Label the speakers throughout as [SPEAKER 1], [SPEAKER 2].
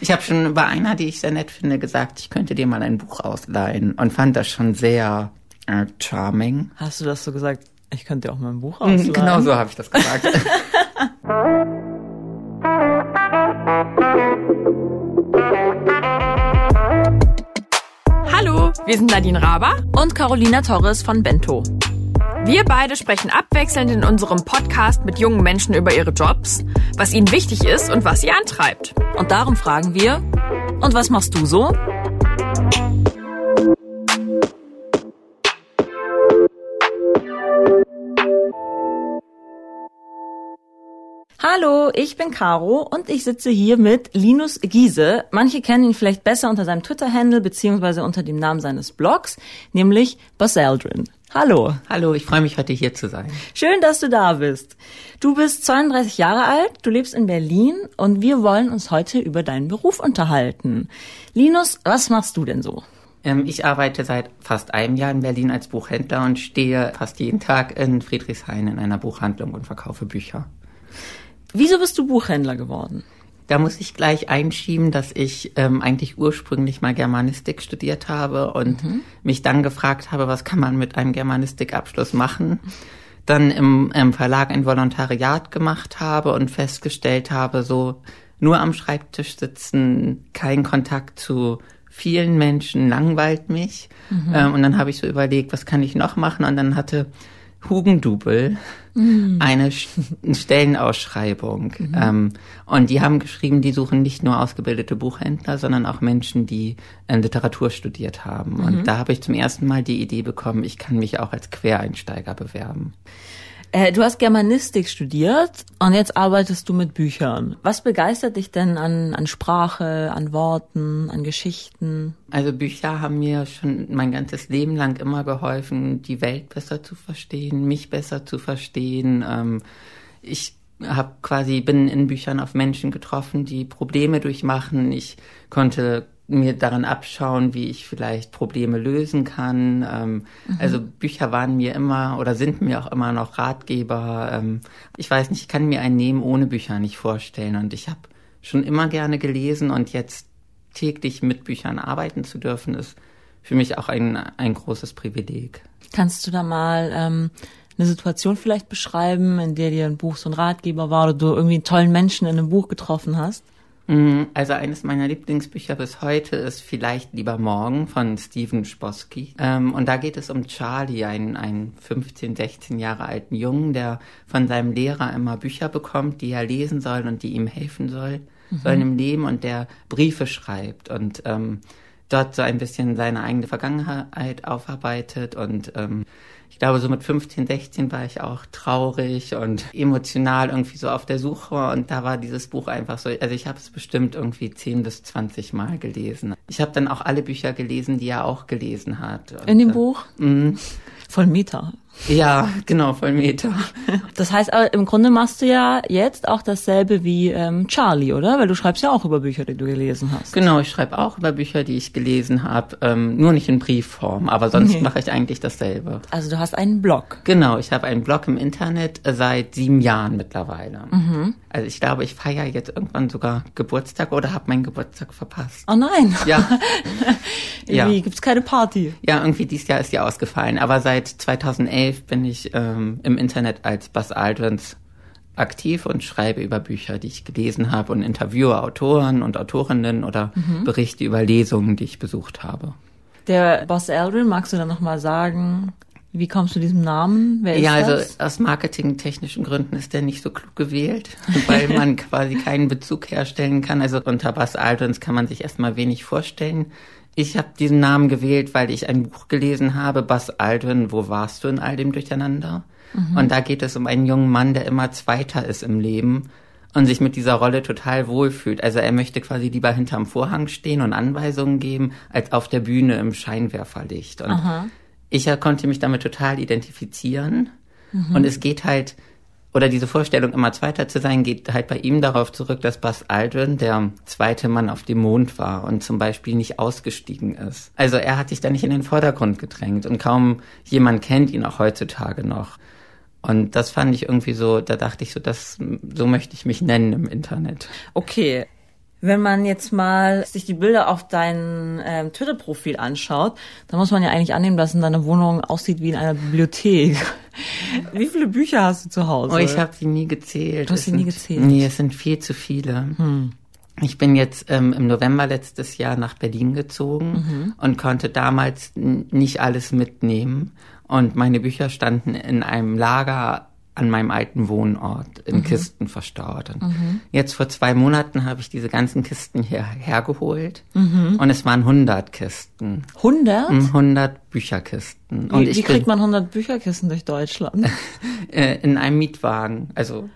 [SPEAKER 1] Ich habe schon bei einer, die ich sehr nett finde, gesagt, ich könnte dir mal ein Buch ausleihen und fand das schon sehr äh, charming.
[SPEAKER 2] Hast du das so gesagt? Ich könnte dir auch mal ein Buch
[SPEAKER 1] Mhm,
[SPEAKER 2] ausleihen.
[SPEAKER 1] Genau so habe ich das gesagt.
[SPEAKER 3] Hallo, wir sind Nadine Raber
[SPEAKER 2] Und Carolina Torres von Bento.
[SPEAKER 3] Wir beide sprechen abwechselnd in unserem Podcast mit jungen Menschen über ihre Jobs, was ihnen wichtig ist und was sie antreibt.
[SPEAKER 2] Und darum fragen wir, und was machst du so? Hallo, ich bin Caro und ich sitze hier mit Linus Giese. Manche kennen ihn vielleicht besser unter seinem Twitter-Handle beziehungsweise unter dem Namen seines Blogs, nämlich Baseldrin. Hallo.
[SPEAKER 1] Hallo, ich freue mich heute hier zu sein.
[SPEAKER 2] Schön, dass du da bist. Du bist 32 Jahre alt, du lebst in Berlin und wir wollen uns heute über deinen Beruf unterhalten. Linus, was machst du denn so?
[SPEAKER 1] Ähm, ich arbeite seit fast einem Jahr in Berlin als Buchhändler und stehe fast jeden Tag in Friedrichshain in einer Buchhandlung und verkaufe Bücher.
[SPEAKER 2] Wieso bist du Buchhändler geworden?
[SPEAKER 1] Da muss ich gleich einschieben, dass ich ähm, eigentlich ursprünglich mal Germanistik studiert habe und mich dann gefragt habe, was kann man mit einem Germanistikabschluss machen. Dann im, im Verlag ein Volontariat gemacht habe und festgestellt habe, so nur am Schreibtisch sitzen, kein Kontakt zu vielen Menschen langweilt mich. Ähm, und dann habe ich so überlegt, was kann ich noch machen? Und dann hatte Hugendubel eine Sch- Stellenausschreibung. Ähm, und die haben geschrieben, die suchen nicht nur ausgebildete Buchhändler, sondern auch Menschen, die äh, Literatur studiert haben. Und da habe ich zum ersten Mal die Idee bekommen, ich kann mich auch als Quereinsteiger bewerben.
[SPEAKER 2] Äh, du hast Germanistik studiert und jetzt arbeitest du mit Büchern. Was begeistert dich denn an, an Sprache, an Worten, an Geschichten?
[SPEAKER 1] Also Bücher haben mir schon mein ganzes Leben lang immer geholfen, die Welt besser zu verstehen, mich besser zu verstehen. Ähm, ich habe quasi bin in Büchern auf Menschen getroffen, die Probleme durchmachen. Ich konnte mir daran abschauen, wie ich vielleicht Probleme lösen kann. Ähm, Also Bücher waren mir immer oder sind mir auch immer noch Ratgeber. Ähm, ich weiß nicht, ich kann mir ein Leben ohne Bücher nicht vorstellen. Und ich habe schon immer gerne gelesen und jetzt täglich mit Büchern arbeiten zu dürfen, ist für mich auch ein, ein großes Privileg.
[SPEAKER 2] Kannst du da mal ähm, eine Situation vielleicht beschreiben, in der dir ein Buch so ein Ratgeber war oder du irgendwie einen tollen Menschen in einem Buch getroffen hast?
[SPEAKER 1] Mm, Also eines meiner Lieblingsbücher bis heute ist Vielleicht lieber morgen von Steven Sposky. Ähm, und da geht es um Charlie, einen, einen 15, 16 Jahre alten Jungen, der von seinem Lehrer immer Bücher bekommt, die er lesen soll und die ihm helfen soll, sollen im Leben und der Briefe schreibt und ähm, dort so ein bisschen seine eigene Vergangenheit aufarbeitet und ähm, ich glaube, so mit 15, 16 war ich auch traurig und emotional irgendwie so auf der Suche und da war dieses Buch einfach so, also ich habe es bestimmt irgendwie 10 bis 20 Mal gelesen. Ich habe dann auch alle Bücher gelesen, die er auch gelesen hat. Und,
[SPEAKER 2] In dem
[SPEAKER 1] äh,
[SPEAKER 2] Buch?
[SPEAKER 1] mhm.
[SPEAKER 2] Voll Meta.
[SPEAKER 1] Ja, genau, voll Meter.
[SPEAKER 2] Das heißt, aber im Grunde machst du ja jetzt auch dasselbe wie ähm, Charlie, oder? Weil du schreibst ja auch über Bücher, die du gelesen hast.
[SPEAKER 1] Genau, ich schreibe auch über Bücher, die ich gelesen habe, ähm, nur nicht in Briefform, aber sonst
[SPEAKER 2] Nee.
[SPEAKER 1] mache ich eigentlich dasselbe.
[SPEAKER 2] Also du hast einen Blog.
[SPEAKER 1] Genau, ich habe einen Blog im Internet äh, seit sieben Jahren mittlerweile.
[SPEAKER 2] Mhm.
[SPEAKER 1] Also ich glaube, ich feiere jetzt irgendwann sogar Geburtstag oder habe meinen Geburtstag verpasst.
[SPEAKER 2] Oh nein.
[SPEAKER 1] Ja, Ja.
[SPEAKER 2] Irgendwie gibt's keine Party.
[SPEAKER 1] ja, irgendwie dieses Jahr ist die ausgefallen. Aber seit 2011 bin ich ähm, im Internet als Buzz Aldrins aktiv und schreibe über Bücher, die ich gelesen habe und interviewe Autoren und Autorinnen oder
[SPEAKER 2] Mhm.
[SPEAKER 1] berichte über Lesungen, die ich besucht habe.
[SPEAKER 2] Der Boss Aldrin, magst du dann nochmal sagen, wie kommst du diesem Namen? Wer ist
[SPEAKER 1] Ja, also
[SPEAKER 2] das?
[SPEAKER 1] aus marketingtechnischen Gründen ist der nicht so klug gewählt, weil man quasi keinen Bezug herstellen kann. Also unter Buzz Aldrins kann man sich erstmal wenig vorstellen. Ich habe diesen Namen gewählt, weil ich ein Buch gelesen habe, Buzz Aldrin, wo warst du in all dem Durcheinander? Und da geht es um einen jungen Mann, der immer Zweiter ist im Leben und sich mit dieser Rolle total wohlfühlt. Also er möchte quasi lieber hinterm Vorhang stehen und Anweisungen geben, als auf der Bühne im Scheinwerferlicht. Und ich ja konnte mich damit total identifizieren. Und es geht halt, oder diese Vorstellung, immer Zweiter zu sein, geht halt bei ihm darauf zurück, dass Buzz Aldrin der zweite Mann auf dem Mond war und zum Beispiel nicht ausgestiegen ist. Also er hat sich da nicht in den Vordergrund gedrängt und kaum jemand kennt ihn auch heutzutage noch. Und das fand ich irgendwie so, da dachte ich so, das, so möchte ich mich nennen im Internet.
[SPEAKER 2] Okay. Wenn man jetzt mal sich die Bilder auf dein ähm, Twitter-Profil anschaut, dann muss man ja eigentlich annehmen, dass in deiner Wohnung aussieht wie in einer Bibliothek. Wie viele Bücher hast du zu Hause?
[SPEAKER 1] Oh, ich habe sie nie gezählt.
[SPEAKER 2] Du hast sie nie gezählt. Hm.
[SPEAKER 1] Nee, es sind viel zu viele. Ich bin jetzt ähm, im November letztes Jahr nach Berlin gezogen
[SPEAKER 2] Mhm.
[SPEAKER 1] und konnte damals nicht alles mitnehmen. Und meine Bücher standen in einem Lager an meinem alten Wohnort
[SPEAKER 2] Mhm.
[SPEAKER 1] in Kisten verstaut. Und Jetzt vor zwei Monaten habe ich diese ganzen Kisten hier hergeholt
[SPEAKER 2] Mhm.
[SPEAKER 1] und es waren 100 Kisten,
[SPEAKER 2] 100?
[SPEAKER 1] 100 Bücherkisten. Und
[SPEAKER 2] Wie, wie kriegt man 100 Bücherkisten durch Deutschland?
[SPEAKER 1] äh, in einem Mietwagen, also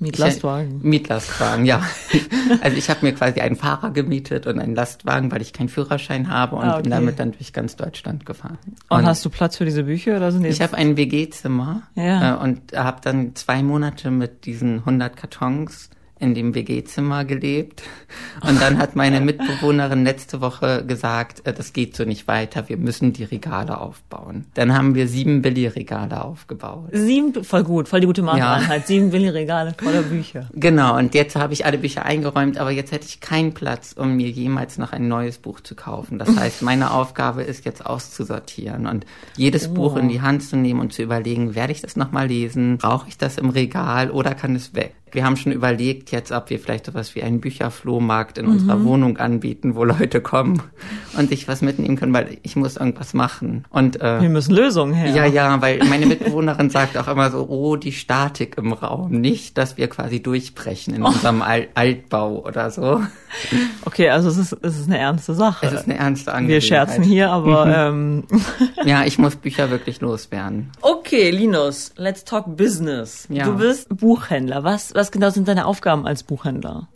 [SPEAKER 2] Mit
[SPEAKER 1] Ich-
[SPEAKER 2] Lastwagen.
[SPEAKER 1] Mietlastwagen, ja. also ich habe mir quasi einen Fahrer gemietet und einen Lastwagen, weil ich keinen Führerschein habe und
[SPEAKER 2] Ah, okay.
[SPEAKER 1] bin damit dann durch ganz Deutschland gefahren.
[SPEAKER 2] Und, hast du Platz für diese Bücher oder sind die
[SPEAKER 1] ich habe ein WG-Zimmer
[SPEAKER 2] Ja.
[SPEAKER 1] äh, und habe dann zwei Monate mit diesen 100 Kartons in dem WG-Zimmer gelebt. Und dann hat meine Mitbewohnerin letzte Woche gesagt, äh, das geht so nicht weiter, wir müssen die Regale aufbauen. Dann haben wir sieben Billigregale aufgebaut.
[SPEAKER 2] Sieben, voll gut, voll die gute
[SPEAKER 1] Ja.
[SPEAKER 2] Markeneinheit. Sieben Billigregale voller Bücher.
[SPEAKER 1] Genau, und jetzt habe ich alle Bücher eingeräumt, aber jetzt hätte ich keinen Platz, um mir jemals noch ein neues Buch zu kaufen. Das heißt, meine Aufgabe ist jetzt auszusortieren und jedes Buch in die Hand zu nehmen und zu überlegen, werde ich das nochmal lesen? Brauche ich das im Regal oder kann es weg? Wir haben schon überlegt jetzt, ob wir vielleicht sowas wie einen Bücherflohmarkt in unserer Wohnung anbieten, wo Leute kommen und sich was mitnehmen können, weil ich muss irgendwas machen. Und äh,
[SPEAKER 2] Wir müssen Lösungen her.
[SPEAKER 1] ja, ja, weil meine Mitbewohnerin sagt auch immer so, oh, die Statik im Raum. Nicht, dass wir quasi durchbrechen in unserem Al Altbau oder so.
[SPEAKER 2] Okay, also es ist, es ist eine ernste Sache.
[SPEAKER 1] Es ist eine ernste
[SPEAKER 2] Wir
[SPEAKER 1] Angelegenheit.
[SPEAKER 2] scherzen hier, aber ähm,
[SPEAKER 1] Ja, ich muss Bücher wirklich loswerden.
[SPEAKER 2] Okay, Linus, let's talk business.
[SPEAKER 1] Ja.
[SPEAKER 2] Du bist Buchhändler. Was, was genau sind deine Aufgaben als Buchhändler?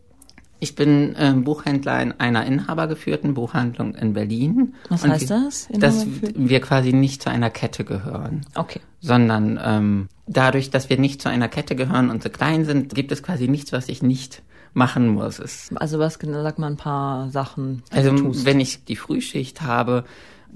[SPEAKER 1] Ich bin ähm, Buchhändler in einer inhabergeführten Buchhandlung in Berlin.
[SPEAKER 2] Was heißt
[SPEAKER 1] wir,
[SPEAKER 2] das,
[SPEAKER 1] Dass wir quasi nicht zu einer Kette gehören.
[SPEAKER 2] Okay.
[SPEAKER 1] sondern ähm, dadurch, dass wir nicht zu einer Kette gehören und so klein sind, gibt es quasi nichts, was ich nicht machen muss. Es,
[SPEAKER 2] Also was genau, sag mal ein paar Sachen.
[SPEAKER 1] also wenn ich die Frühschicht habe,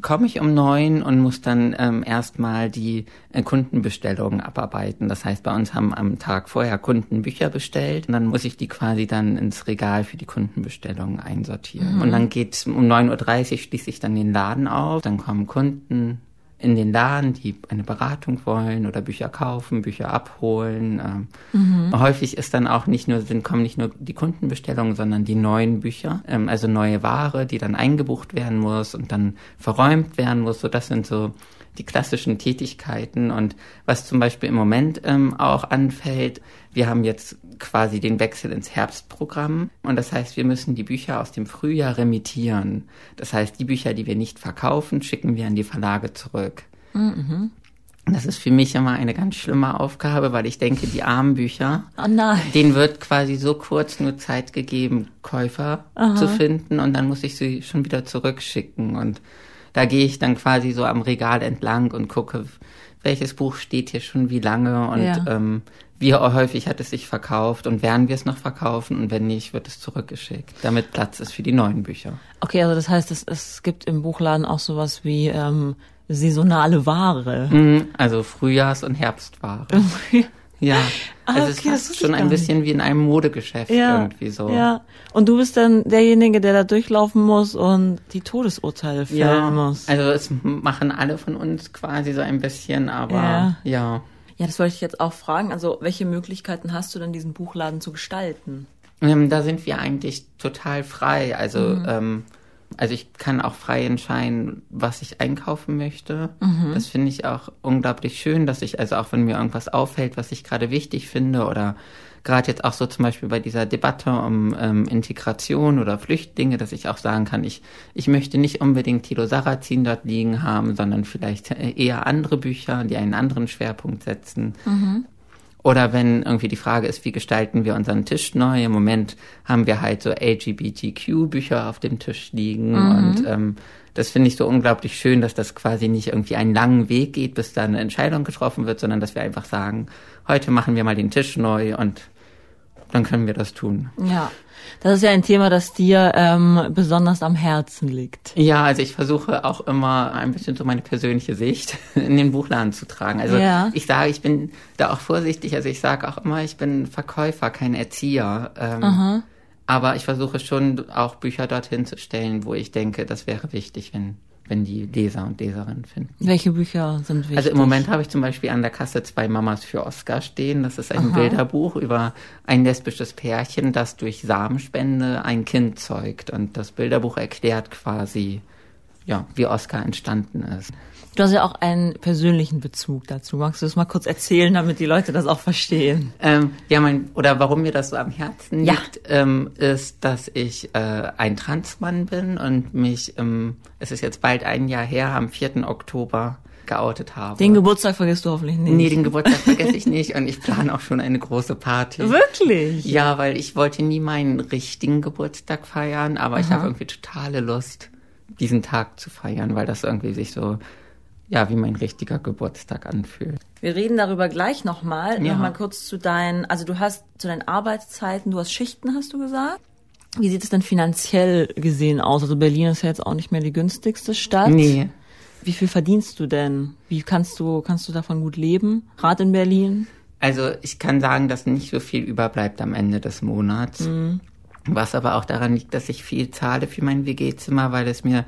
[SPEAKER 1] komme ich um neun und muss dann ähm, erstmal die äh, Kundenbestellungen abarbeiten. Das heißt, bei uns haben am Tag vorher Kunden Bücher bestellt und dann muss ich die quasi dann ins Regal für die Kundenbestellungen einsortieren. Und dann geht um 9.30 Uhr schließe ich dann den Laden auf, dann kommen Kunden in den Laden, die eine Beratung wollen oder Bücher kaufen, Bücher abholen. Ähm, Häufig ist dann auch nicht nur, sind, kommen nicht nur die Kundenbestellungen, sondern die neuen Bücher, ähm, also neue Ware, die dann eingebucht werden muss und dann verräumt werden muss. So, das sind so die klassischen Tätigkeiten und was zum Beispiel im Moment ähm, auch anfällt, wir haben jetzt quasi den Wechsel ins Herbstprogramm und das heißt, wir müssen die Bücher aus dem Frühjahr remittieren. Das heißt, die Bücher, die wir nicht verkaufen, schicken wir an die Verlage zurück. Das ist für mich immer eine ganz schlimme Aufgabe, weil ich denke, die armen Bücher,
[SPEAKER 2] Oh
[SPEAKER 1] denen wird quasi so kurz nur Zeit gegeben, Käufer zu finden und dann muss ich sie schon wieder zurückschicken und da gehe ich dann quasi so am Regal entlang und gucke, welches Buch steht hier schon wie lange und
[SPEAKER 2] Ja.
[SPEAKER 1] ähm, wie häufig hat es sich verkauft und werden wir es noch verkaufen und wenn nicht, wird es zurückgeschickt, damit Platz ist für die neuen Bücher.
[SPEAKER 2] Okay, also das heißt, es, es gibt im Buchladen auch sowas wie ähm, saisonale Ware.
[SPEAKER 1] Mhm, Also Frühjahrs- und Herbstware. Ja,
[SPEAKER 2] Ah,
[SPEAKER 1] also
[SPEAKER 2] okay,
[SPEAKER 1] es ist schon ein bisschen wie in einem Modegeschäft irgendwie so.
[SPEAKER 2] Ja. Und du bist dann derjenige, der da durchlaufen muss und die Todesurteile fällen
[SPEAKER 1] Ja,
[SPEAKER 2] muss.
[SPEAKER 1] also es machen alle von uns quasi so ein bisschen, aber
[SPEAKER 2] Ja.
[SPEAKER 1] ja.
[SPEAKER 2] Ja, das wollte ich jetzt auch fragen. Also, welche Möglichkeiten hast du denn, diesen Buchladen zu gestalten?
[SPEAKER 1] Ähm, da sind wir eigentlich total frei. Also,
[SPEAKER 2] Mhm.
[SPEAKER 1] ähm, also ich kann auch frei entscheiden, was ich einkaufen möchte.
[SPEAKER 2] Mhm.
[SPEAKER 1] Das finde ich auch unglaublich schön, dass ich, also auch wenn mir irgendwas auffällt, was ich gerade wichtig finde oder gerade jetzt auch so zum Beispiel bei dieser Debatte um ähm, Integration oder Flüchtlinge, dass ich auch sagen kann, ich, ich möchte nicht unbedingt Tilo Sarrazin dort liegen haben, sondern vielleicht äh, eher andere Bücher, die einen anderen Schwerpunkt setzen. Oder wenn irgendwie die Frage ist, wie gestalten wir unseren Tisch neu? Im Moment haben wir halt so LGBTQ-Bücher auf dem Tisch liegen und ähm, das finde ich so unglaublich schön, dass das quasi nicht irgendwie einen langen Weg geht, bis da eine Entscheidung getroffen wird, sondern dass wir einfach sagen, heute machen wir mal den Tisch neu und dann können wir das tun.
[SPEAKER 2] Ja. Das ist ja ein Thema, das dir ähm, besonders am Herzen liegt.
[SPEAKER 1] Ja, also ich versuche auch immer ein bisschen so meine persönliche Sicht in den Buchladen zu tragen. Also
[SPEAKER 2] Ja.
[SPEAKER 1] ich sage, ich bin da auch vorsichtig. Also ich sage auch immer, ich bin Verkäufer, kein Erzieher. Ähm, Aber ich versuche schon auch Bücher dorthin zu stellen, wo ich denke, das wäre wichtig, wenn, wenn die Leser und Leserinnen finden.
[SPEAKER 2] Welche Bücher sind wichtig?
[SPEAKER 1] Also im Moment habe ich zum Beispiel an der Kasse zwei Mamas für Oscar stehen. Das ist ein Aha. Bilderbuch über ein lesbisches Pärchen, das durch Samenspende ein Kind zeugt. Und das Bilderbuch erklärt quasi, ja, wie Oscar entstanden ist.
[SPEAKER 2] Du hast ja auch einen persönlichen Bezug dazu. Magst du das mal kurz erzählen, damit die Leute das auch verstehen?
[SPEAKER 1] Ähm, ja, mein, oder warum mir das so am Herzen ja. liegt, ähm, ist, dass ich äh, ein Transmann bin und mich, ähm, es ist jetzt bald ein Jahr her, am 4. Oktober geoutet habe.
[SPEAKER 2] Den Geburtstag vergisst du hoffentlich nicht.
[SPEAKER 1] Nee, den Geburtstag vergesse ich nicht und ich plane auch schon eine große Party.
[SPEAKER 2] Wirklich?
[SPEAKER 1] Ja, weil ich wollte nie meinen richtigen Geburtstag feiern, aber Aha. ich habe irgendwie totale Lust, diesen Tag zu feiern, weil das irgendwie sich so ja, wie mein richtiger Geburtstag anfühlt.
[SPEAKER 2] Wir reden darüber gleich nochmal. Ja. Nochmal kurz zu deinen, also du hast zu deinen Arbeitszeiten, du hast Schichten, hast du gesagt. Wie sieht es denn finanziell gesehen aus? Also Berlin ist ja jetzt auch nicht mehr die günstigste Stadt.
[SPEAKER 1] Nee.
[SPEAKER 2] Wie viel verdienst du denn? Wie kannst du, kannst du davon gut leben? Gerade in Berlin?
[SPEAKER 1] Also ich kann sagen, dass nicht so viel überbleibt am Ende des Monats. Mhm. Was aber auch daran liegt, dass ich viel zahle für mein WG-Zimmer, weil es mir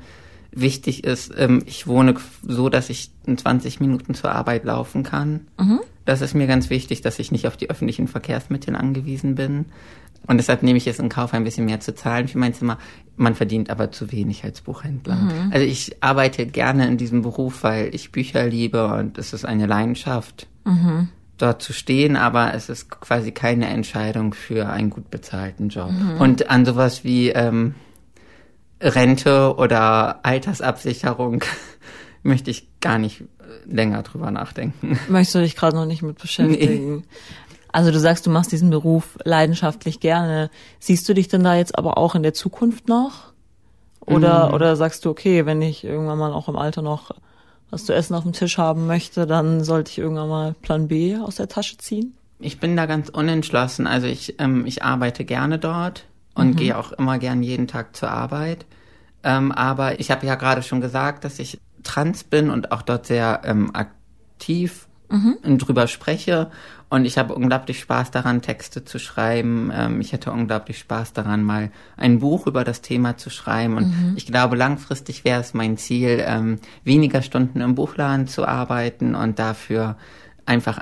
[SPEAKER 1] wichtig ist, ähm, ich wohne so, dass ich in 20 Minuten zur Arbeit laufen kann. Mhm. Das ist mir ganz wichtig, dass ich nicht auf die öffentlichen Verkehrsmittel angewiesen bin. Und deshalb nehme ich es in Kauf, ein bisschen mehr zu zahlen für mein Zimmer. Man verdient aber zu wenig als Buchhändler. Mhm. Also ich arbeite gerne in diesem Beruf, weil ich Bücher liebe und es ist eine Leidenschaft, mhm. Dort zu stehen, aber es ist quasi keine Entscheidung für einen gut bezahlten Job. Mhm. Und an sowas wie ähm, Rente oder Altersabsicherung möchte ich gar nicht länger drüber nachdenken.
[SPEAKER 2] Möchtest du dich gerade noch nicht mit beschäftigen? Nee. Also du sagst, du machst diesen Beruf leidenschaftlich gerne. Siehst du dich denn da jetzt aber auch in der Zukunft noch? Oder, mm. oder sagst du, okay, wenn ich irgendwann mal auch im Alter noch was zu essen auf dem Tisch haben möchte, dann sollte ich irgendwann mal Plan B aus der Tasche ziehen?
[SPEAKER 1] Ich bin da ganz unentschlossen. Also ich, ähm, ich arbeite gerne dort und mhm. gehe auch immer gern jeden Tag zur Arbeit. Ähm, aber ich habe ja gerade schon gesagt, dass ich trans bin und auch dort sehr ähm, aktiv mhm. drüber spreche. Und ich habe unglaublich Spaß daran, Texte zu schreiben. Ähm, ich hätte unglaublich Spaß daran, mal ein Buch über das Thema zu schreiben. Und mhm. ich glaube, langfristig wäre es mein Ziel, ähm, weniger Stunden im Buchladen zu arbeiten und dafür einfach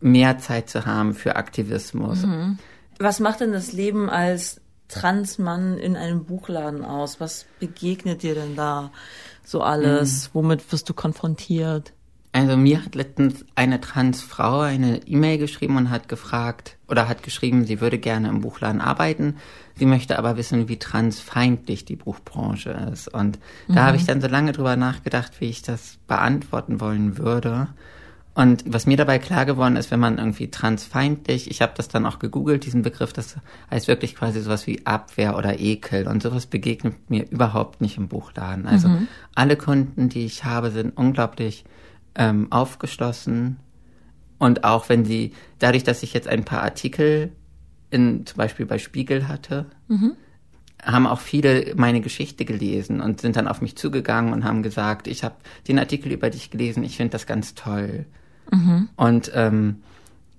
[SPEAKER 1] mehr Zeit zu haben für Aktivismus.
[SPEAKER 2] Mhm. Was macht denn das Leben als Transmann in einem Buchladen aus? Was begegnet dir denn da so alles? Mhm. Womit wirst du konfrontiert?
[SPEAKER 1] Also mir hat letztens eine Transfrau eine E-Mail geschrieben und hat gefragt oder hat geschrieben, sie würde gerne im Buchladen arbeiten. Sie möchte aber wissen, wie transfeindlich die Buchbranche ist. Und da mhm. habe ich dann so lange drüber nachgedacht, wie ich das beantworten wollen würde. Und was mir dabei klar geworden ist, wenn man irgendwie transfeindlich, ich habe das dann auch gegoogelt, diesen Begriff, das heißt wirklich quasi sowas wie Abwehr oder Ekel und sowas begegnet mir überhaupt nicht im Buchladen. Also mhm. alle Kunden, die ich habe, sind unglaublich ähm, aufgeschlossen und auch wenn sie, dadurch, dass ich jetzt ein paar Artikel in, zum Beispiel bei Spiegel hatte, mhm haben auch viele meine Geschichte gelesen und sind dann auf mich zugegangen und haben gesagt, ich habe den Artikel über dich gelesen, ich finde das ganz toll. Mhm. Und ähm,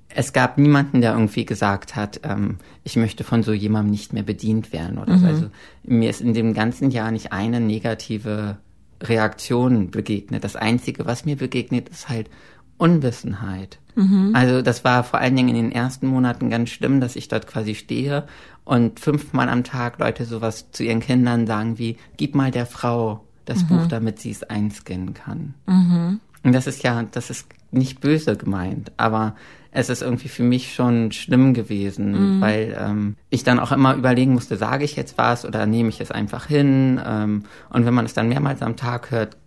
[SPEAKER 1] es gab niemanden, der irgendwie gesagt hat, ähm, ich möchte von so jemandem nicht mehr bedient werden oder mhm. so. Also mir ist in dem ganzen Jahr nicht eine negative Reaktion begegnet. Das Einzige, was mir begegnet, ist halt Unwissenheit. Mhm. Also das war vor allen Dingen in den ersten Monaten ganz schlimm, dass ich dort quasi stehe und fünfmal am Tag Leute sowas zu ihren Kindern sagen wie, gib mal der Frau das mhm. Buch, damit sie es einscannen kann. Mhm. Und das ist ja, das ist nicht böse gemeint, aber es ist irgendwie für mich schon schlimm gewesen, mhm. weil ähm, ich dann auch immer überlegen musste, sage ich jetzt was oder nehme ich es einfach hin? Ähm, und wenn man es dann mehrmals am Tag hört,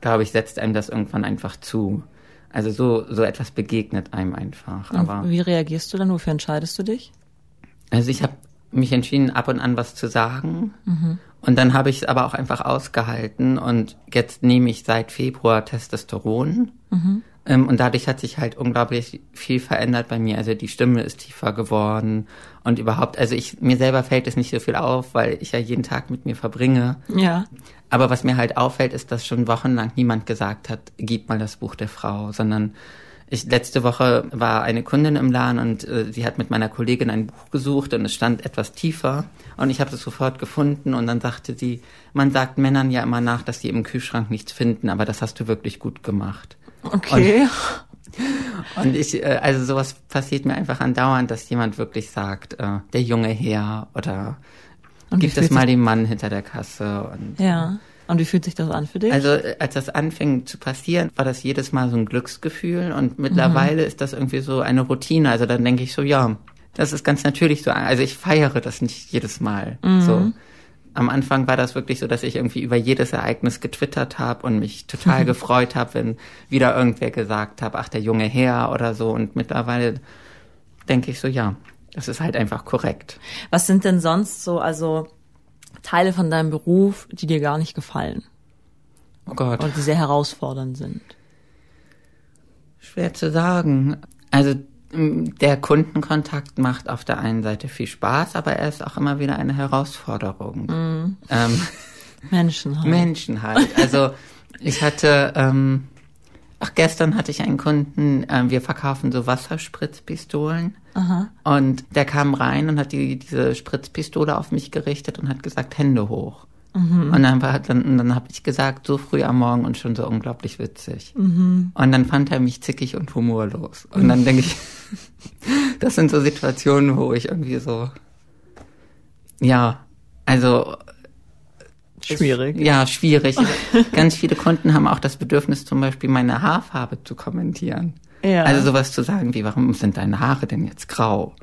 [SPEAKER 1] glaube ich, setzt einem das irgendwann einfach zu. Also so, so etwas begegnet einem einfach.
[SPEAKER 2] Und aber wie reagierst du dann? Wofür entscheidest du dich?
[SPEAKER 1] Also ich habe mich entschieden, ab und an was zu sagen. Mhm. Und dann habe ich es aber auch einfach ausgehalten. Und jetzt nehme ich seit Februar Testosteron. Mhm. Ähm, und dadurch hat sich halt unglaublich viel verändert bei mir. Also die Stimme ist tiefer geworden. Und überhaupt, also ich, mir selber fällt es nicht so viel auf, weil ich ja jeden Tag mit mir verbringe.
[SPEAKER 2] Ja.
[SPEAKER 1] Aber was mir halt auffällt, ist, dass schon wochenlang niemand gesagt hat, gib mal das Buch der Frau, sondern ich letzte Woche war eine Kundin im Laden und äh, sie hat mit meiner Kollegin ein Buch gesucht und es stand etwas tiefer und ich habe es sofort gefunden und dann sagte sie, man sagt Männern ja immer nach, dass sie im Kühlschrank nichts finden, aber das hast du wirklich gut gemacht.
[SPEAKER 2] Okay.
[SPEAKER 1] Und, und ich, äh, also sowas passiert mir einfach andauernd, dass jemand wirklich sagt, äh, der junge Herr oder
[SPEAKER 2] Und
[SPEAKER 1] es
[SPEAKER 2] fühlt
[SPEAKER 1] mal den Mann hinter der Kasse und
[SPEAKER 2] Ja. Und wie fühlt sich das an für dich?
[SPEAKER 1] also äh, als das anfing zu passieren, war das jedes Mal so ein Glücksgefühl und mittlerweile ist das irgendwie so eine Routine. Also dann denke ich so, ja, das ist ganz natürlich so. Also ich feiere das nicht jedes Mal. So. Am Anfang war das wirklich so, dass ich irgendwie über jedes Ereignis getwittert habe und mich total gefreut habe, wenn wieder irgendwer gesagt hat, ach der junge Herr oder so. Und mittlerweile denke ich so, ja, das ist halt einfach korrekt.
[SPEAKER 2] Was sind denn sonst so, also Teile von deinem Beruf, die dir gar nicht gefallen
[SPEAKER 1] Oh Gott.
[SPEAKER 2] und die sehr herausfordernd sind?
[SPEAKER 1] Schwer zu sagen. Also der Kundenkontakt macht auf der einen Seite viel Spaß, aber er ist auch immer wieder eine Herausforderung. Ähm,
[SPEAKER 2] Menschen halt.
[SPEAKER 1] Menschen halt. Also ich hatte, ähm, ach gestern hatte ich einen Kunden, ähm, wir verkaufen so Wasserspritzpistolen. Und der kam rein und hat die, diese Spritzpistole auf mich gerichtet und hat gesagt, Hände hoch. Und dann, war, dann, dann habe ich gesagt, so früh am Morgen und schon so unglaublich witzig. Und dann fand er mich zickig und humorlos. Und dann denke ich, das sind so Situationen, wo ich irgendwie so, ja, also
[SPEAKER 2] Schwierig.
[SPEAKER 1] ja, schwierig. Ganz viele Kunden haben auch das Bedürfnis, zum Beispiel meine Haarfarbe zu kommentieren.
[SPEAKER 2] Ja.
[SPEAKER 1] Also sowas zu sagen wie, warum sind deine Haare denn jetzt grau?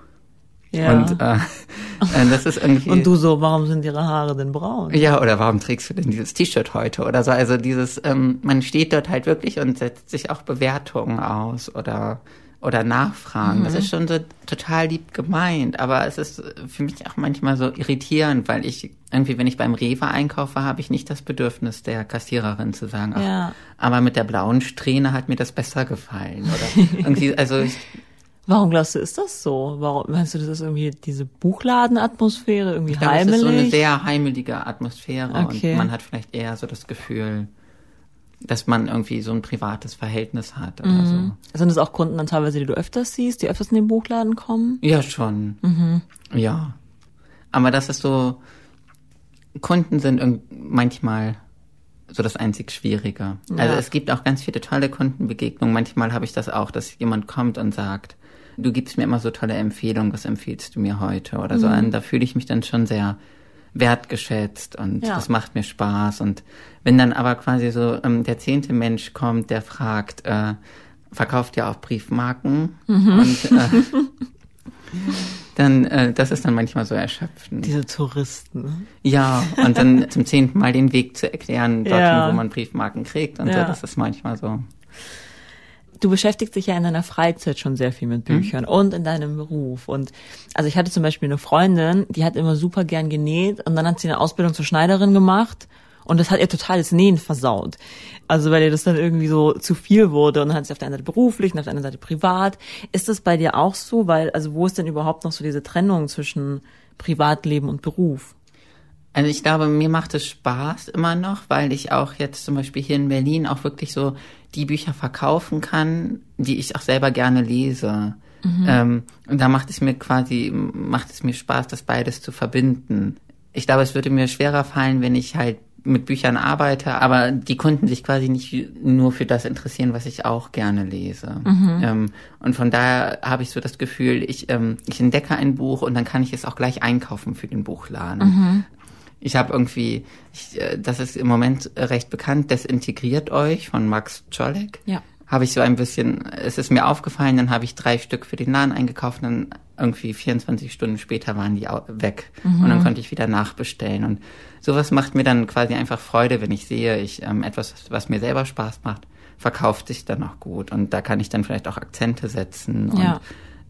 [SPEAKER 2] Ja.
[SPEAKER 1] Und äh, äh, das ist irgendwie.
[SPEAKER 2] Und du so, warum sind ihre Haare denn braun?
[SPEAKER 1] Ja, oder warum trägst du denn dieses T-Shirt heute oder so? Also dieses, ähm, man steht dort halt wirklich und setzt sich auch Bewertungen aus oder oder Nachfragen. Das ist schon so total lieb gemeint, aber es ist für mich auch manchmal so irritierend, weil ich irgendwie, wenn ich beim Rewe einkaufe, habe ich nicht das Bedürfnis der Kassiererin zu sagen, ach,
[SPEAKER 2] Ja.
[SPEAKER 1] aber mit der blauen Strähne hat mir das besser gefallen oder irgendwie, also ich,
[SPEAKER 2] Warum glaubst du, ist das so? Warum meinst du, das ist irgendwie diese Buchladenatmosphäre, irgendwie
[SPEAKER 1] Ich glaube, es
[SPEAKER 2] heimelig?
[SPEAKER 1] ist so eine sehr heimelige Atmosphäre
[SPEAKER 2] Okay.
[SPEAKER 1] und man hat vielleicht eher so das Gefühl, dass man irgendwie so ein privates Verhältnis hat oder
[SPEAKER 2] Mhm. Sind das auch Kunden dann teilweise, die du öfters siehst, die öfters in den Buchladen kommen?
[SPEAKER 1] so. Ja, schon.
[SPEAKER 2] Mhm.
[SPEAKER 1] Ja. Aber das ist so, Kunden sind manchmal so das einzig Schwierige. Also
[SPEAKER 2] Ja.
[SPEAKER 1] es gibt auch ganz viele tolle Kundenbegegnungen. Manchmal habe ich das auch, dass jemand kommt und sagt, du gibst mir immer so tolle Empfehlungen, was empfiehlst du mir heute oder
[SPEAKER 2] Mhm.
[SPEAKER 1] so. Und da fühle ich mich dann schon sehr wertgeschätzt und
[SPEAKER 2] Ja.
[SPEAKER 1] das macht mir Spaß. Und wenn dann aber quasi so ähm, der zehnte Mensch kommt, der fragt, äh, verkauft ihr auch Briefmarken?
[SPEAKER 2] Mhm.
[SPEAKER 1] Und äh, dann, äh, das ist dann manchmal so erschöpfend.
[SPEAKER 2] Diese Touristen.
[SPEAKER 1] Ja, und dann zum zehnten Mal den Weg zu erklären, dorthin,
[SPEAKER 2] Ja.
[SPEAKER 1] wo man Briefmarken kriegt und
[SPEAKER 2] Ja.
[SPEAKER 1] so, das ist manchmal so.
[SPEAKER 2] Du beschäftigst dich ja in deiner Freizeit schon sehr viel mit Büchern und in deinem Beruf. Und also ich hatte zum Beispiel eine Freundin, die hat immer super gern genäht und dann hat sie eine Ausbildung zur Schneiderin gemacht und das hat ihr total das Nähen versaut. Also weil ihr das dann irgendwie so zu viel wurde und dann hat sie auf der einen Seite beruflich und auf der anderen Seite privat. Ist das bei dir auch so? Weil, also wo ist denn überhaupt noch so diese Trennung zwischen Privatleben und Beruf?
[SPEAKER 1] Also ich glaube, mir macht es Spaß immer noch, weil ich auch jetzt zum Beispiel hier in Berlin auch wirklich so die Bücher verkaufen kann, die ich auch selber gerne lese. Ähm, und da macht es mir quasi, macht es mir Spaß, das beides zu verbinden. Ich glaube, es würde mir schwerer fallen, wenn ich halt mit Büchern arbeite, aber die Kunden sich quasi nicht nur für das interessieren, was ich auch gerne lese. Ähm, und von daher habe ich so das Gefühl, ich, ähm, ich entdecke ein Buch und dann kann ich es auch gleich einkaufen für den Buchladen. Ich habe irgendwie, ich, äh, das ist im Moment recht bekannt, Desintegriert euch von Max Czolek.
[SPEAKER 2] Ja.
[SPEAKER 1] Habe ich so ein bisschen, es ist mir aufgefallen, dann habe ich drei Stück für den Laden eingekauft und dann irgendwie 24 Stunden später waren die weg. Und dann konnte ich wieder nachbestellen. Und sowas macht mir dann quasi einfach Freude, wenn ich sehe, ich ähm, etwas, was mir selber Spaß macht, verkauft sich dann auch gut. Und da kann ich dann vielleicht auch Akzente setzen. Und,
[SPEAKER 2] Ja.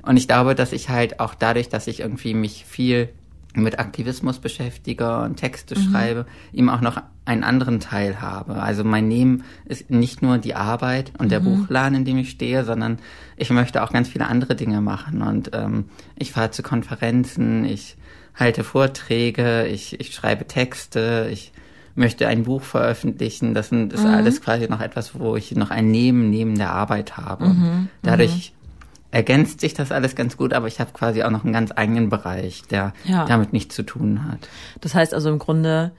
[SPEAKER 1] und ich glaube, dass ich halt auch dadurch, dass ich irgendwie mich viel mit Aktivismus beschäftige und Texte schreibe, ihm auch noch einen anderen Teil habe. Also mein Leben ist nicht nur die Arbeit und der Buchladen, in dem ich stehe, sondern ich möchte auch ganz viele andere Dinge machen. Und ähm, ich fahre zu Konferenzen, ich halte Vorträge, ich, ich schreibe Texte, ich möchte ein Buch veröffentlichen. Das ist mhm. alles quasi noch etwas, wo ich noch ein Neben neben der Arbeit habe. Mhm. Dadurch ergänzt sich das alles ganz gut, aber ich habe quasi auch noch einen ganz eigenen Bereich, der ja. damit nichts zu tun hat.
[SPEAKER 2] Das heißt also im Grunde,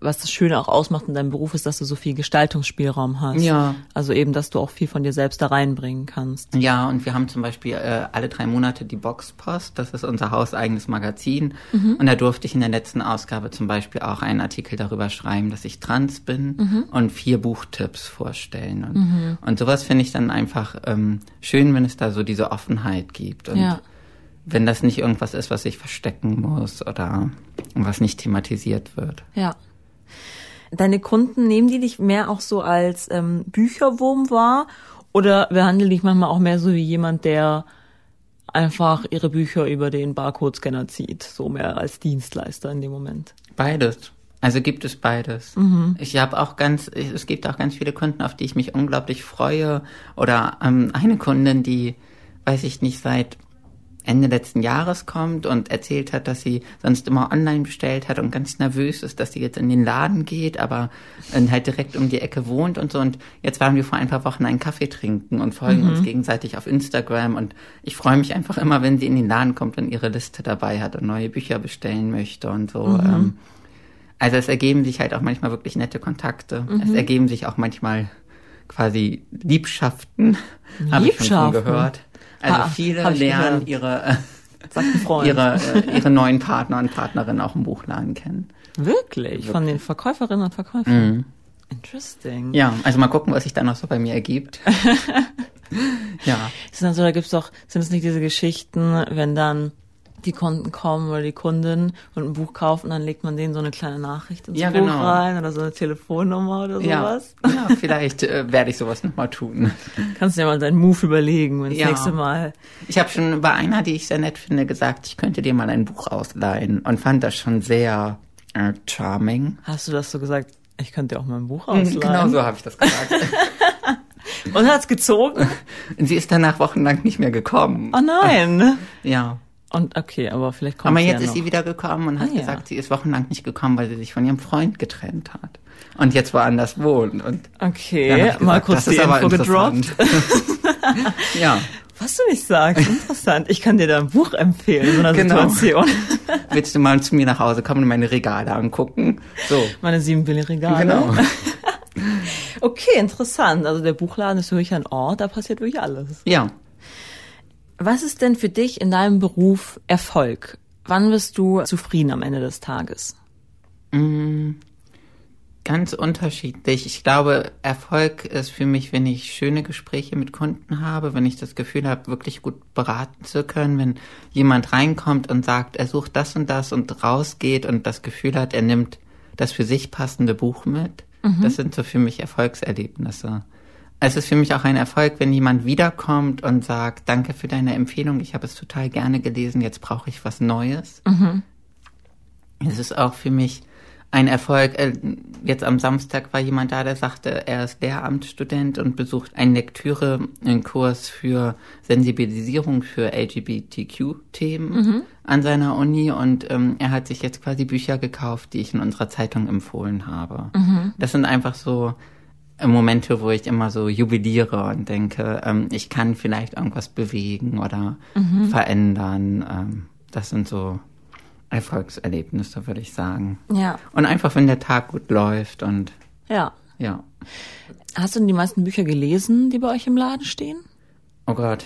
[SPEAKER 2] was das Schöne auch ausmacht in deinem Beruf, ist, dass du so viel Gestaltungsspielraum hast.
[SPEAKER 1] Ja.
[SPEAKER 2] Also eben, dass du auch viel von dir selbst da reinbringen kannst.
[SPEAKER 1] Ja, und wir haben zum Beispiel äh, alle drei Monate die Boxpost. Das ist unser hauseigenes Magazin. Mhm. Und da durfte ich in der letzten Ausgabe zum Beispiel auch einen Artikel darüber schreiben, dass ich trans bin mhm. und vier Buchtipps vorstellen. Und, mhm. und sowas finde ich dann einfach ähm, schön, wenn es da so diese Offenheit gibt. Und ja. wenn das nicht irgendwas ist, was ich verstecken muss oder was nicht thematisiert wird.
[SPEAKER 2] Ja. Deine Kunden, nehmen die dich mehr auch so als ähm, Bücherwurm wahr oder behandeln dich manchmal auch mehr so wie jemand, der einfach ihre Bücher über den Barcode-Scanner zieht, so mehr als Dienstleister in dem Moment?
[SPEAKER 1] Beides. Also gibt es beides. Mhm. Ich habe auch ganz, es gibt auch ganz viele Kunden, auf die ich mich unglaublich freue. Oder ähm, eine Kundin, die, weiß ich nicht, seit Ende letzten Jahres kommt und erzählt hat, dass sie sonst immer online bestellt hat und ganz nervös ist, dass sie jetzt in den Laden geht, aber halt direkt um die Ecke wohnt und so. Und jetzt waren wir vor ein paar Wochen einen Kaffee trinken und folgen mhm. uns gegenseitig auf Instagram. Und ich freue mich einfach immer, wenn sie in den Laden kommt und ihre Liste dabei hat und neue Bücher bestellen möchte und so. Mhm. Ähm, also es ergeben sich halt auch manchmal wirklich nette Kontakte. Mhm. Es ergeben sich auch manchmal quasi Liebschaften, Liebschaften. habe ich schon gehört. Also ha, viele lernen ihre, ihre, äh, ihre neuen Partner und Partnerinnen auch im Buchladen kennen.
[SPEAKER 2] Wirklich? Wirklich? Von den Verkäuferinnen und Verkäufern? Mhm. Interesting.
[SPEAKER 1] Ja, also mal gucken, was sich da noch so bei mir ergibt.
[SPEAKER 2] ja. Ist dann so, da gibt's doch, sind es nicht diese Geschichten, wenn dann die Kunden kommen oder die Kundin und ein Buch kaufen, dann legt man denen so eine kleine Nachricht ins ja, Buch genau. rein oder so eine Telefonnummer oder sowas.
[SPEAKER 1] Ja, ja vielleicht äh, werde ich sowas nochmal tun.
[SPEAKER 2] Kannst du dir mal deinen Move überlegen, wenn das ja. nächste Mal.
[SPEAKER 1] Ich habe schon bei einer, die ich sehr nett finde, gesagt, ich könnte dir mal ein Buch ausleihen und fand das schon sehr äh, charming.
[SPEAKER 2] Hast du das so gesagt? Ich könnte dir auch mal ein Buch mhm, ausleihen.
[SPEAKER 1] Genau so habe ich das gesagt.
[SPEAKER 2] und hat's gezogen?
[SPEAKER 1] Sie ist danach wochenlang nicht mehr gekommen.
[SPEAKER 2] Oh nein.
[SPEAKER 1] Ja.
[SPEAKER 2] Und okay, aber vielleicht kommt
[SPEAKER 1] Aber
[SPEAKER 2] sie
[SPEAKER 1] jetzt
[SPEAKER 2] ja
[SPEAKER 1] ist sie wieder gekommen und hat ah, gesagt, ja. sie ist wochenlang nicht gekommen, weil sie sich von ihrem Freund getrennt hat. Und jetzt woanders wohnt. Und
[SPEAKER 2] okay, gesagt, mal kurz die Info gedroppt.
[SPEAKER 1] ja.
[SPEAKER 2] Was du nicht sagst, interessant. Ich kann dir da ein Buch empfehlen in so einer genau. Situation.
[SPEAKER 1] Willst du mal zu mir nach Hause kommen und meine Regale angucken? So.
[SPEAKER 2] Meine sieben Billigregale. Genau. okay, interessant. Also der Buchladen ist wirklich ein Ort, da passiert wirklich alles.
[SPEAKER 1] Ja.
[SPEAKER 2] Was ist denn für dich in deinem Beruf Erfolg? Wann bist du zufrieden am Ende des Tages?
[SPEAKER 1] Mm, ganz unterschiedlich. Ich glaube, Erfolg ist für mich, wenn ich schöne Gespräche mit Kunden habe, wenn ich das Gefühl habe, wirklich gut beraten zu können, wenn jemand reinkommt und sagt, er sucht das und das und rausgeht und das Gefühl hat, er nimmt das für sich passende Buch mit. Mhm. Das sind so für mich Erfolgserlebnisse. Es ist für mich auch ein Erfolg, wenn jemand wiederkommt und sagt, danke für deine Empfehlung, ich habe es total gerne gelesen, jetzt brauche ich was Neues. Mhm. Es ist auch für mich ein Erfolg. Äh, jetzt am Samstag war jemand da, der sagte, er ist Lehramtsstudent und besucht einen Lektüre, einen Kurs für Sensibilisierung für LGBTQ-Themen mhm. an seiner Uni und ähm, er hat sich jetzt quasi Bücher gekauft, die ich in unserer Zeitung empfohlen habe. Mhm. Das sind einfach so Momente, wo ich immer so jubiliere und denke, ähm, ich kann vielleicht irgendwas bewegen oder mhm. verändern. Ähm, das sind so Erfolgserlebnisse, würde ich sagen.
[SPEAKER 2] Ja.
[SPEAKER 1] Und einfach, wenn der Tag gut läuft und
[SPEAKER 2] ja.
[SPEAKER 1] Ja.
[SPEAKER 2] Hast du denn die meisten Bücher gelesen, die bei euch im Laden stehen?
[SPEAKER 1] Oh Gott.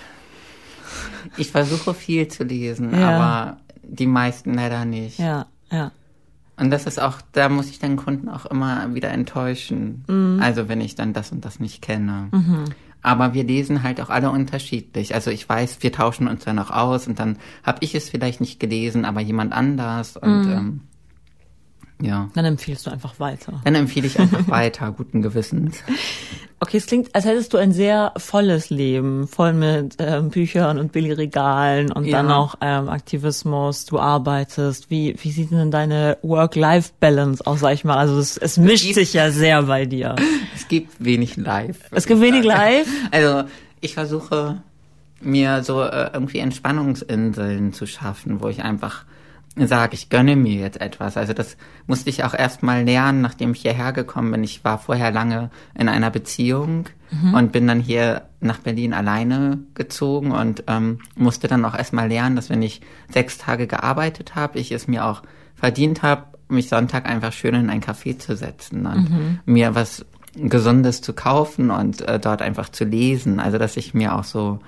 [SPEAKER 1] Ich versuche viel zu lesen, ja. aber die meisten leider nicht.
[SPEAKER 2] Ja, ja.
[SPEAKER 1] Und das ist auch, da muss ich den Kunden auch immer wieder enttäuschen. Mhm. Also wenn ich dann das und das nicht kenne. Mhm. Aber wir lesen halt auch alle unterschiedlich. Also ich weiß, wir tauschen uns dann auch aus und dann habe ich es vielleicht nicht gelesen, aber jemand anders. Und mhm. ähm, ja.
[SPEAKER 2] Dann empfiehlst du einfach weiter.
[SPEAKER 1] Dann empfehle ich einfach weiter, guten Gewissens.
[SPEAKER 2] Okay, es klingt, als hättest du ein sehr volles Leben, voll mit ähm, Büchern und Billigregalen und ja. dann auch ähm, Aktivismus. Du arbeitest. Wie wie sieht denn deine Work-Life-Balance aus, sag ich mal? Also es, es mischt es sich ja sehr bei dir.
[SPEAKER 1] Es gibt wenig Live.
[SPEAKER 2] Es gibt wenig Live.
[SPEAKER 1] Also ich versuche mir so äh, irgendwie Entspannungsinseln zu schaffen, wo ich einfach sage, ich gönne mir jetzt etwas. Also das musste ich auch erst mal lernen, nachdem ich hierher gekommen bin. Ich war vorher lange in einer Beziehung mhm. und bin dann hier nach Berlin alleine gezogen und ähm, musste dann auch erst mal lernen, dass wenn ich sechs Tage gearbeitet habe, ich es mir auch verdient habe, mich Sonntag einfach schön in ein Café zu setzen und mhm. mir was Gesundes zu kaufen und äh, dort einfach zu lesen. Also dass ich mir auch so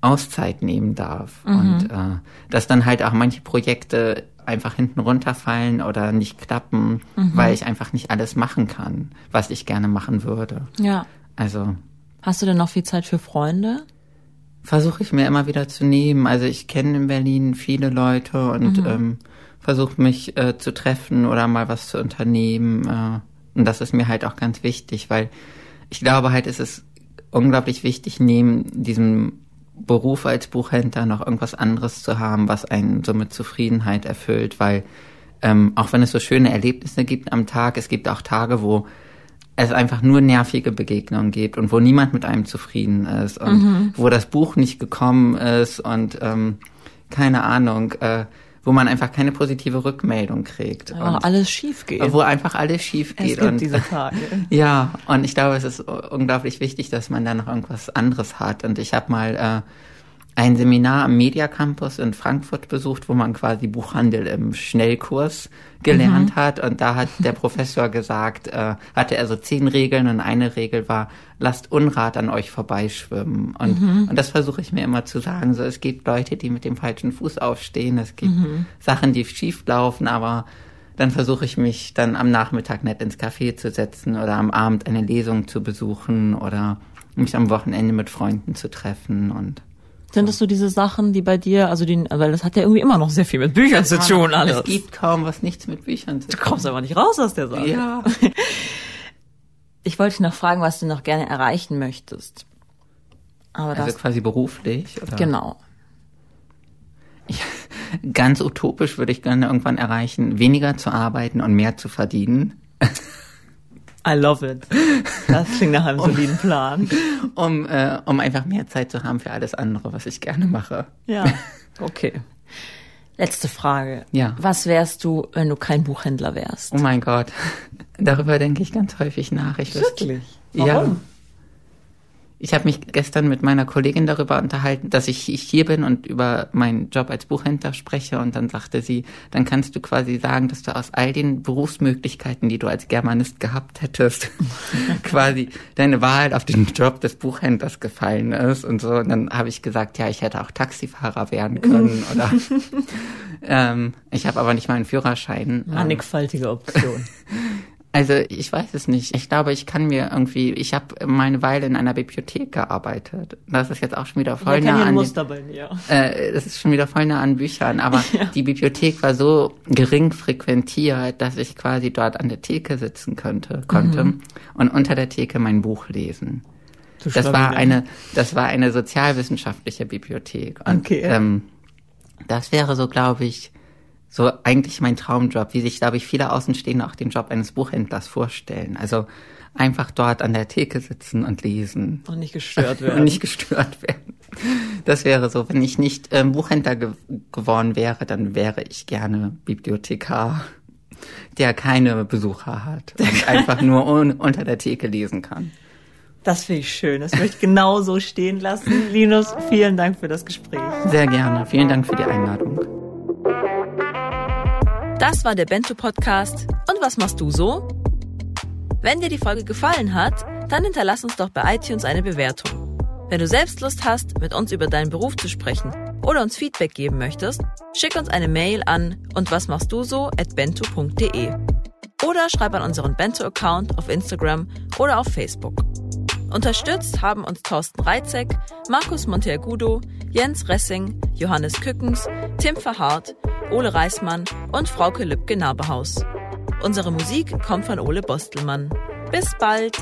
[SPEAKER 1] Auszeit nehmen darf. Mhm. Und äh, dass dann halt auch manche Projekte einfach hinten runterfallen oder nicht klappen, mhm. weil ich einfach nicht alles machen kann, was ich gerne machen würde.
[SPEAKER 2] Ja.
[SPEAKER 1] Also.
[SPEAKER 2] Hast du denn noch viel Zeit für Freunde?
[SPEAKER 1] Versuche ich mir immer wieder zu nehmen. Also ich kenne in Berlin viele Leute und mhm. ähm, versuche mich äh, zu treffen oder mal was zu unternehmen. Äh, und das ist mir halt auch ganz wichtig, weil ich glaube halt, es ist unglaublich wichtig, neben diesem Beruf als Buchhändler noch irgendwas anderes zu haben, was einen so mit Zufriedenheit erfüllt, weil ähm, auch wenn es so schöne Erlebnisse gibt am Tag, es gibt auch Tage, wo es einfach nur nervige Begegnungen gibt und wo niemand mit einem zufrieden ist und mhm. wo das Buch nicht gekommen ist und ähm, keine Ahnung, äh, wo man einfach keine positive Rückmeldung kriegt.
[SPEAKER 2] Ja, und alles schief geht.
[SPEAKER 1] Wo einfach alles schief geht.
[SPEAKER 2] Es gibt und, diese Tage.
[SPEAKER 1] Ja, und ich glaube, es ist unglaublich wichtig, dass man da noch irgendwas anderes hat. Und ich habe mal äh, ein Seminar am Media Campus in Frankfurt besucht, wo man quasi Buchhandel im Schnellkurs gelernt mhm. hat. Und da hat der Professor gesagt, äh, hatte er so zehn Regeln und eine Regel war, lasst Unrat an euch vorbeischwimmen. Und, mhm. und das versuche ich mir immer zu sagen. So, es gibt Leute, die mit dem falschen Fuß aufstehen. Es gibt mhm. Sachen, die schief laufen, aber dann versuche ich mich dann am Nachmittag nett ins Café zu setzen oder am Abend eine Lesung zu besuchen oder mich am Wochenende mit Freunden zu treffen und
[SPEAKER 2] sind das so diese Sachen, die bei dir, also die, weil das hat ja irgendwie immer noch sehr viel mit Büchern zu tun, alles.
[SPEAKER 1] Es gibt kaum was nichts mit Büchern zu
[SPEAKER 2] tun. Du kommst aber nicht raus aus der Sache.
[SPEAKER 1] Ja.
[SPEAKER 2] Ich wollte dich noch fragen, was du noch gerne erreichen möchtest.
[SPEAKER 1] Aber also das, quasi beruflich, oder?
[SPEAKER 2] Genau.
[SPEAKER 1] Ja, ganz utopisch würde ich gerne irgendwann erreichen, weniger zu arbeiten und mehr zu verdienen.
[SPEAKER 2] I love it. Das klingt nach einem soliden Plan.
[SPEAKER 1] Um, äh, um einfach mehr Zeit zu haben für alles andere, was ich gerne mache.
[SPEAKER 2] Ja, okay. Letzte Frage.
[SPEAKER 1] Ja.
[SPEAKER 2] Was wärst du, wenn du kein Buchhändler wärst?
[SPEAKER 1] Oh mein Gott. Darüber denke ich ganz häufig nach. Ich
[SPEAKER 2] Wirklich?
[SPEAKER 1] Warum? Ja. Ich habe mich gestern mit meiner Kollegin darüber unterhalten, dass ich hier bin und über meinen Job als Buchhändler spreche. Und dann sagte sie, dann kannst du quasi sagen, dass du aus all den Berufsmöglichkeiten, die du als Germanist gehabt hättest, quasi deine Wahl auf den Job des Buchhändlers gefallen ist. Und so, und dann habe ich gesagt, ja, ich hätte auch Taxifahrer werden können. oder ähm, ich habe aber nicht mal einen Führerschein.
[SPEAKER 2] Mannigfaltige Option.
[SPEAKER 1] Also ich weiß es nicht. Ich glaube, ich kann mir irgendwie, ich habe mal eine Weile in einer Bibliothek gearbeitet. Das ist jetzt auch schon wieder voll nah an.
[SPEAKER 2] Muster bei mir.
[SPEAKER 1] Äh, das ist schon wieder voll nah an Büchern. Aber ja. die Bibliothek war so gering frequentiert, dass ich quasi dort an der Theke sitzen könnte, konnte mhm. und unter der Theke mein Buch lesen. das war eine, das war eine sozialwissenschaftliche Bibliothek. Und,
[SPEAKER 2] okay.
[SPEAKER 1] Ähm, das wäre so, glaube ich, so eigentlich mein Traumjob, wie sich, glaube ich, viele Außenstehende auch den Job eines Buchhändlers vorstellen. Also einfach dort an der Theke sitzen und lesen.
[SPEAKER 2] Und nicht gestört werden.
[SPEAKER 1] und nicht gestört werden. Das wäre so, wenn ich nicht ähm, Buchhändler ge geworden wäre, dann wäre ich gerne Bibliothekar, der keine Besucher hat und einfach nur un unter der Theke lesen kann.
[SPEAKER 2] Das finde ich schön. Das möchte ich genau so stehen lassen. Linus, vielen Dank für das Gespräch.
[SPEAKER 1] Sehr gerne. Vielen Dank für die Einladung.
[SPEAKER 3] Das war der Bento Podcast. Und was machst du so? Wenn dir die Folge gefallen hat, dann hinterlass uns doch bei iTunes eine Bewertung. Wenn du selbst Lust hast, mit uns über deinen Beruf zu sprechen oder uns Feedback geben möchtest, schick uns eine Mail an und was machst du so at bento.de oder schreib an unseren Bento-Account auf Instagram oder auf Facebook. Unterstützt haben uns Thorsten Reitzek, Markus Monteagudo, Jens Ressing, Johannes Kückens, Tim Verhardt, Ole Reismann und Frauke Lübke-Nabehaus. Unsere Musik kommt von Ole Bostelmann. Bis bald!